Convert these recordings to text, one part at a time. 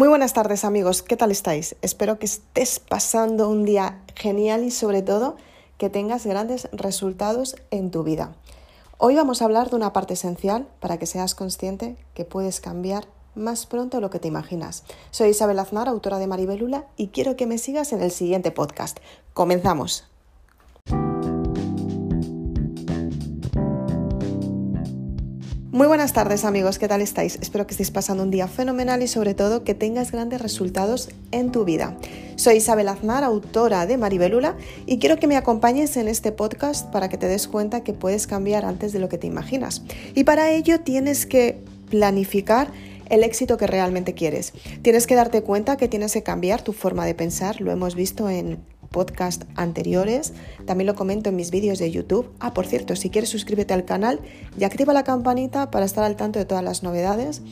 Muy buenas tardes amigos, ¿qué tal estáis? Espero que estés pasando un día genial y sobre todo que tengas grandes resultados en tu vida. Hoy vamos a hablar de una parte esencial para que seas consciente que puedes cambiar más pronto lo que te imaginas. Soy Isabel Aznar, autora de Maribelula, y quiero que me sigas en el siguiente podcast. Comenzamos. Muy buenas tardes amigos, ¿qué tal estáis? Espero que estéis pasando un día fenomenal y sobre todo que tengas grandes resultados en tu vida. Soy Isabel Aznar, autora de Maribelula, y quiero que me acompañes en este podcast para que te des cuenta que puedes cambiar antes de lo que te imaginas. Y para ello tienes que planificar el éxito que realmente quieres. Tienes que darte cuenta que tienes que cambiar tu forma de pensar, lo hemos visto en podcast anteriores. También lo comento en mis vídeos de YouTube. Ah, por cierto, si quieres suscríbete al canal y activa la campanita para estar al tanto de todas las novedades.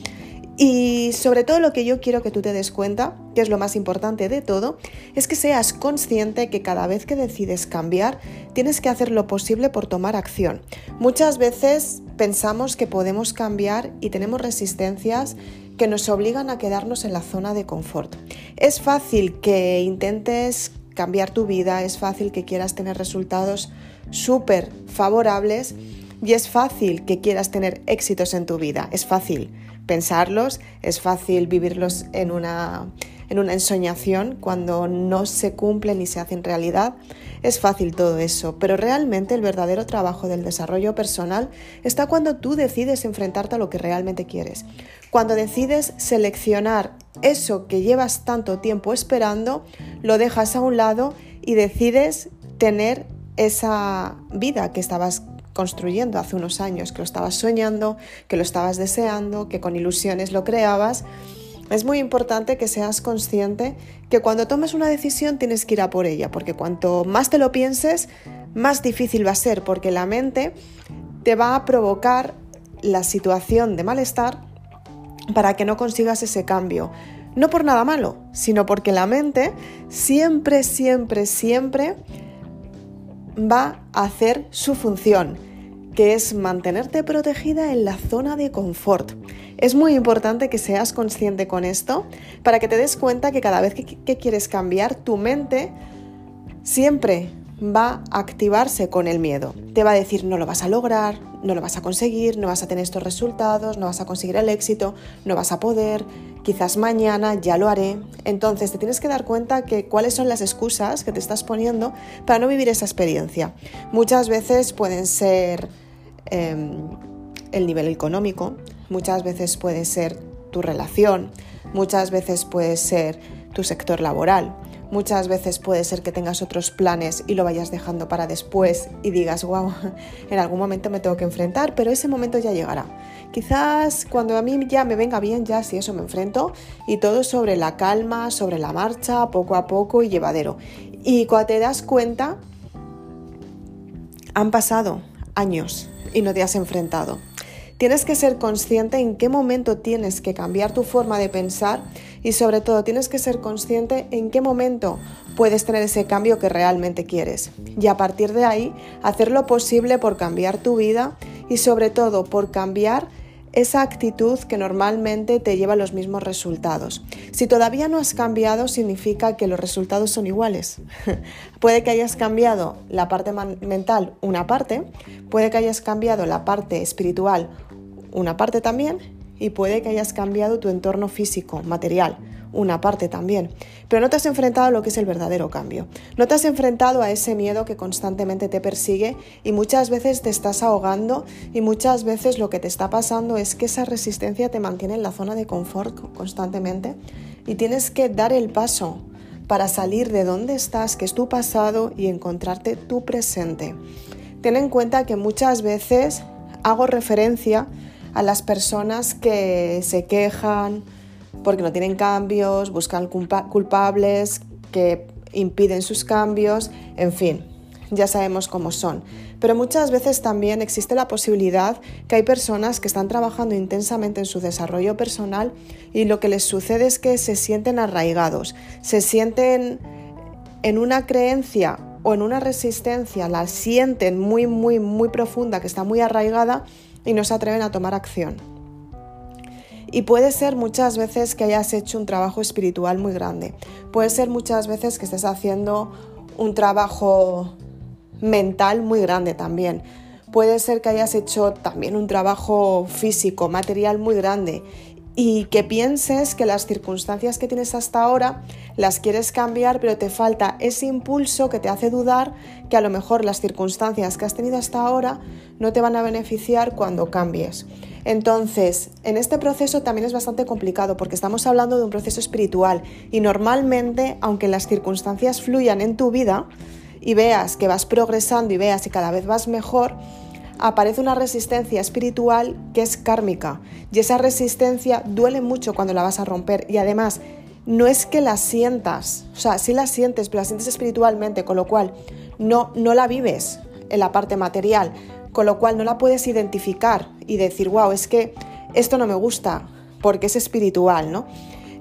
Y sobre todo lo que yo quiero que tú te des cuenta, que es lo más importante de todo, es que seas consciente que cada vez que decides cambiar, tienes que hacer lo posible por tomar acción. Muchas veces pensamos que podemos cambiar y tenemos resistencias que nos obligan a quedarnos en la zona de confort. Es fácil que intentes cambiar tu vida, es fácil que quieras tener resultados súper favorables y es fácil que quieras tener éxitos en tu vida. Es fácil pensarlos, es fácil vivirlos en una, en una ensoñación cuando no se cumplen ni se hacen realidad. Es fácil todo eso, pero realmente el verdadero trabajo del desarrollo personal está cuando tú decides enfrentarte a lo que realmente quieres. Cuando decides seleccionar eso que llevas tanto tiempo esperando, lo dejas a un lado y decides tener esa vida que estabas construyendo hace unos años, que lo estabas soñando, que lo estabas deseando, que con ilusiones lo creabas. Es muy importante que seas consciente que cuando tomes una decisión tienes que ir a por ella, porque cuanto más te lo pienses, más difícil va a ser, porque la mente te va a provocar la situación de malestar para que no consigas ese cambio. No por nada malo, sino porque la mente siempre, siempre, siempre va a hacer su función, que es mantenerte protegida en la zona de confort. Es muy importante que seas consciente con esto para que te des cuenta que cada vez que, que quieres cambiar, tu mente siempre va a activarse con el miedo. Te va a decir no lo vas a lograr, no lo vas a conseguir, no vas a tener estos resultados, no vas a conseguir el éxito, no vas a poder, quizás mañana ya lo haré. Entonces te tienes que dar cuenta que cuáles son las excusas que te estás poniendo para no vivir esa experiencia. Muchas veces pueden ser em, el nivel económico, muchas veces puede ser tu relación, muchas veces puede ser tu sector laboral. Muchas veces puede ser que tengas otros planes y lo vayas dejando para después y digas, wow, en algún momento me tengo que enfrentar, pero ese momento ya llegará. Quizás cuando a mí ya me venga bien, ya si eso me enfrento y todo sobre la calma, sobre la marcha, poco a poco y llevadero. Y cuando te das cuenta, han pasado años y no te has enfrentado. Tienes que ser consciente en qué momento tienes que cambiar tu forma de pensar y sobre todo tienes que ser consciente en qué momento puedes tener ese cambio que realmente quieres. Y a partir de ahí, hacer lo posible por cambiar tu vida y sobre todo por cambiar esa actitud que normalmente te lleva a los mismos resultados. Si todavía no has cambiado, significa que los resultados son iguales. puede que hayas cambiado la parte mental una parte, puede que hayas cambiado la parte espiritual una parte también y puede que hayas cambiado tu entorno físico, material, una parte también. Pero no te has enfrentado a lo que es el verdadero cambio. No te has enfrentado a ese miedo que constantemente te persigue y muchas veces te estás ahogando y muchas veces lo que te está pasando es que esa resistencia te mantiene en la zona de confort constantemente y tienes que dar el paso para salir de donde estás, que es tu pasado, y encontrarte tu presente. Ten en cuenta que muchas veces hago referencia a las personas que se quejan porque no tienen cambios, buscan culpables que impiden sus cambios, en fin, ya sabemos cómo son. Pero muchas veces también existe la posibilidad que hay personas que están trabajando intensamente en su desarrollo personal y lo que les sucede es que se sienten arraigados, se sienten en una creencia o en una resistencia, la sienten muy, muy, muy profunda, que está muy arraigada y no se atreven a tomar acción. Y puede ser muchas veces que hayas hecho un trabajo espiritual muy grande. Puede ser muchas veces que estés haciendo un trabajo mental muy grande también. Puede ser que hayas hecho también un trabajo físico, material muy grande y que pienses que las circunstancias que tienes hasta ahora las quieres cambiar, pero te falta ese impulso que te hace dudar que a lo mejor las circunstancias que has tenido hasta ahora no te van a beneficiar cuando cambies. Entonces, en este proceso también es bastante complicado porque estamos hablando de un proceso espiritual y normalmente, aunque las circunstancias fluyan en tu vida y veas que vas progresando y veas que cada vez vas mejor, aparece una resistencia espiritual que es kármica y esa resistencia duele mucho cuando la vas a romper y además no es que la sientas, o sea, sí la sientes, pero la sientes espiritualmente, con lo cual no, no la vives en la parte material, con lo cual no la puedes identificar y decir, wow, es que esto no me gusta porque es espiritual, ¿no?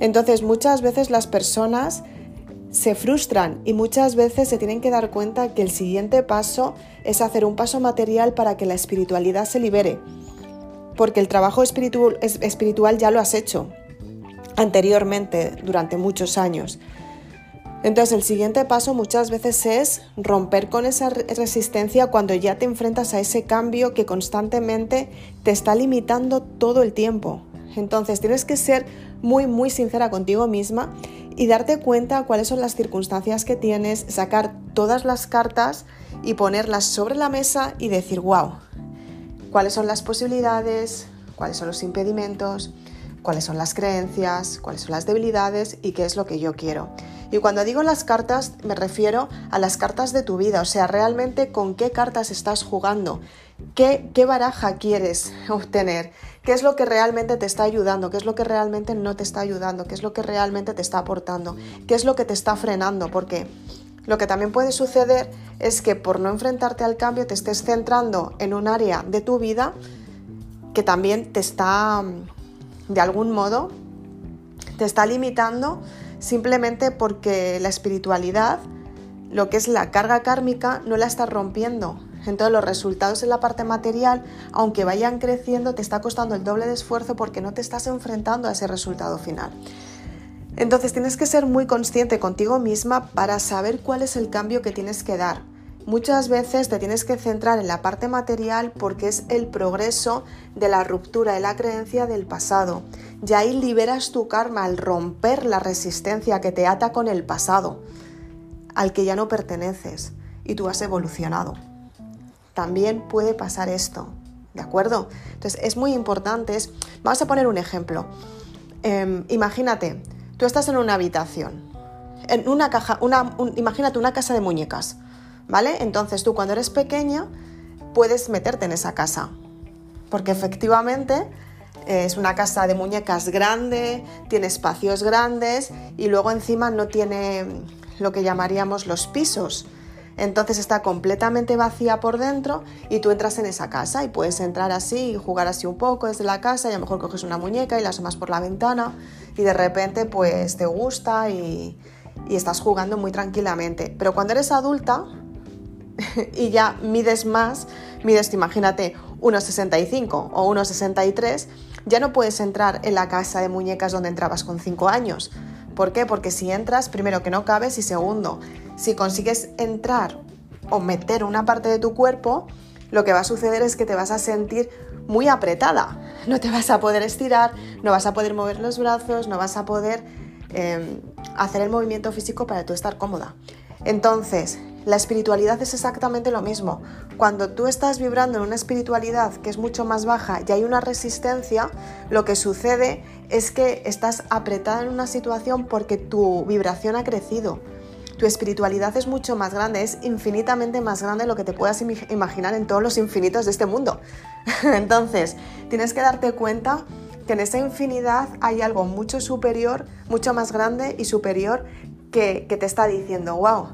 Entonces muchas veces las personas se frustran y muchas veces se tienen que dar cuenta que el siguiente paso es hacer un paso material para que la espiritualidad se libere, porque el trabajo espiritual, espiritual ya lo has hecho anteriormente durante muchos años. Entonces el siguiente paso muchas veces es romper con esa resistencia cuando ya te enfrentas a ese cambio que constantemente te está limitando todo el tiempo. Entonces tienes que ser muy muy sincera contigo misma y darte cuenta cuáles son las circunstancias que tienes, sacar todas las cartas y ponerlas sobre la mesa y decir, wow, cuáles son las posibilidades, cuáles son los impedimentos, cuáles son las creencias, cuáles son las debilidades y qué es lo que yo quiero. Y cuando digo las cartas me refiero a las cartas de tu vida, o sea, realmente con qué cartas estás jugando, qué, qué baraja quieres obtener, qué es lo que realmente te está ayudando, qué es lo que realmente no te está ayudando, qué es lo que realmente te está aportando, qué es lo que te está frenando, porque lo que también puede suceder es que por no enfrentarte al cambio te estés centrando en un área de tu vida que también te está, de algún modo, te está limitando simplemente porque la espiritualidad, lo que es la carga kármica, no la estás rompiendo. Entonces los resultados en la parte material, aunque vayan creciendo, te está costando el doble de esfuerzo porque no te estás enfrentando a ese resultado final. Entonces tienes que ser muy consciente contigo misma para saber cuál es el cambio que tienes que dar. Muchas veces te tienes que centrar en la parte material porque es el progreso de la ruptura de la creencia del pasado. Y ahí liberas tu karma al romper la resistencia que te ata con el pasado, al que ya no perteneces y tú has evolucionado. También puede pasar esto, ¿de acuerdo? Entonces es muy importante. Vamos a poner un ejemplo. Em, imagínate, tú estás en una habitación, en una caja, una, imagínate una casa de muñecas ¿vale? Entonces tú cuando eres pequeña puedes meterte en esa casa, porque efectivamente es una casa de muñecas grande, tiene espacios grandes y luego encima no tiene lo que llamaríamos los pisos. Entonces está completamente vacía por dentro y tú entras en esa casa y puedes entrar así y jugar así un poco desde la casa y a lo mejor coges una muñeca y la asomas por la ventana y de repente pues te gusta y, y estás jugando muy tranquilamente. Pero cuando eres adulta y ya mides más, mides, imagínate, 1,65 o 1,63, ya no puedes entrar en la casa de muñecas donde entrabas con 5 años. ¿Por qué? Porque si entras, primero que no cabes y segundo, si consigues entrar o meter una parte de tu cuerpo, lo que va a suceder es que te vas a sentir muy apretada. No te vas a poder estirar, no vas a poder mover los brazos, no vas a poder em, hacer el movimiento físico para tú estar cómoda. Entonces, la espiritualidad es exactamente lo mismo. Cuando tú estás vibrando en una espiritualidad que es mucho más baja y hay una resistencia, lo que sucede es que estás apretada en una situación porque tu vibración ha crecido. Tu espiritualidad es mucho más grande, es infinitamente más grande de lo que te puedas imaginar en todos los infinitos de este mundo. Entonces, tienes que darte cuenta que en esa infinidad hay algo mucho superior, mucho más grande y superior que, que te está diciendo, wow,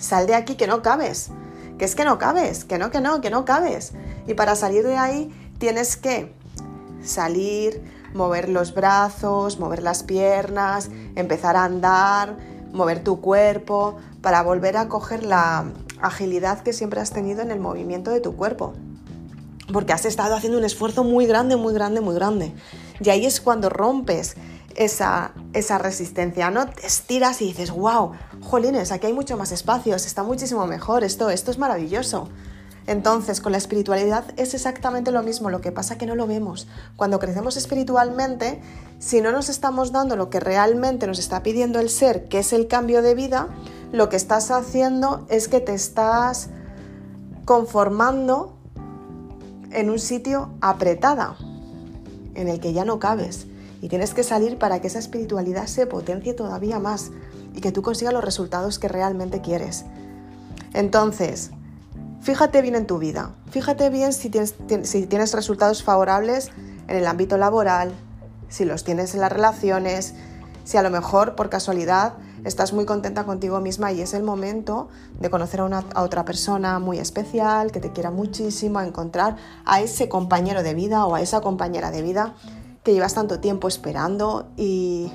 sal de aquí que no cabes, que es que no cabes, que no, que no, que no cabes. Y para salir de ahí tienes que salir, mover los brazos, mover las piernas, empezar a andar, mover tu cuerpo, para volver a coger la agilidad que siempre has tenido en el movimiento de tu cuerpo. porque has estado haciendo un esfuerzo muy grande, muy grande, muy grande. Y ahí es cuando rompes esa, esa resistencia, ¿no? Te estiras y dices, wow, jolines, aquí hay mucho más espacio, está muchísimo mejor, esto, esto es maravilloso. Entonces, con la espiritualidad es exactamente lo mismo, lo que pasa que no lo vemos. Cuando crecemos espiritualmente, si no nos estamos dando lo que realmente nos está pidiendo el ser, que es el cambio de vida, lo que estás haciendo es que te estás conformando en un sitio apretada, en el que ya no cabes. Y tienes que salir para que esa espiritualidad se potencie todavía más y que tú consigas los resultados que realmente quieres. Entonces, fíjate bien en tu vida. Fíjate bien si tienes, resultados favorables en el ámbito laboral, si los tienes en las relaciones, si a lo mejor por casualidad estás muy contenta contigo misma y es el momento de conocer a, una, otra persona muy especial, que te quiera muchísimo, a encontrar a ese compañero de vida o a esa compañera de vida que llevas tanto tiempo esperando y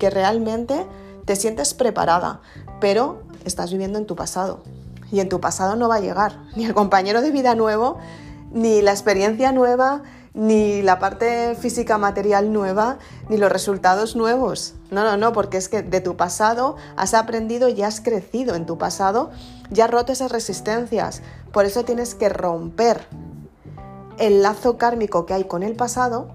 que realmente te sientes preparada, pero estás viviendo en tu pasado. Y en tu pasado no va a llegar ni el compañero de vida nuevo, ni la experiencia nueva, ni la parte física material nueva, ni los resultados nuevos. No, no, no, porque es que de tu pasado has aprendido y has crecido en tu pasado, ya has roto esas resistencias. Por eso tienes que romper el lazo kármico que hay con el pasado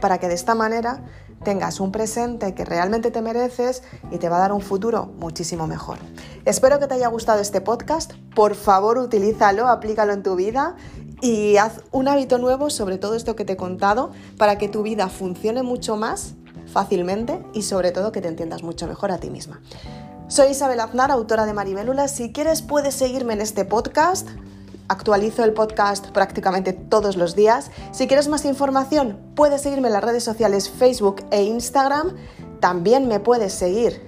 para que de esta manera tengas un presente que realmente te mereces y te va a dar un futuro muchísimo mejor. Espero que te haya gustado este podcast. Por favor, utilízalo, aplícalo en tu vida y haz un hábito nuevo sobre todo esto que te he contado para que tu vida funcione mucho más fácilmente y sobre todo que te entiendas mucho mejor a ti misma. Soy Isabel Aznar, autora de Maribélula. Si quieres puedes seguirme en este podcast. Actualizo el podcast prácticamente todos los días. Si quieres más información, puedes seguirme en las redes sociales Facebook e Instagram. También me puedes seguir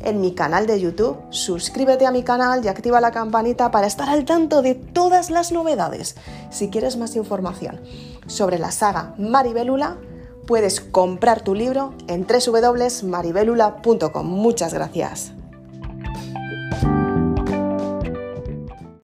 en mi canal de YouTube. Suscríbete a mi canal y activa la campanita para estar al tanto de todas las novedades. Si quieres más información sobre la saga Maribelula, puedes comprar tu libro en www.maribelula.com. Muchas gracias.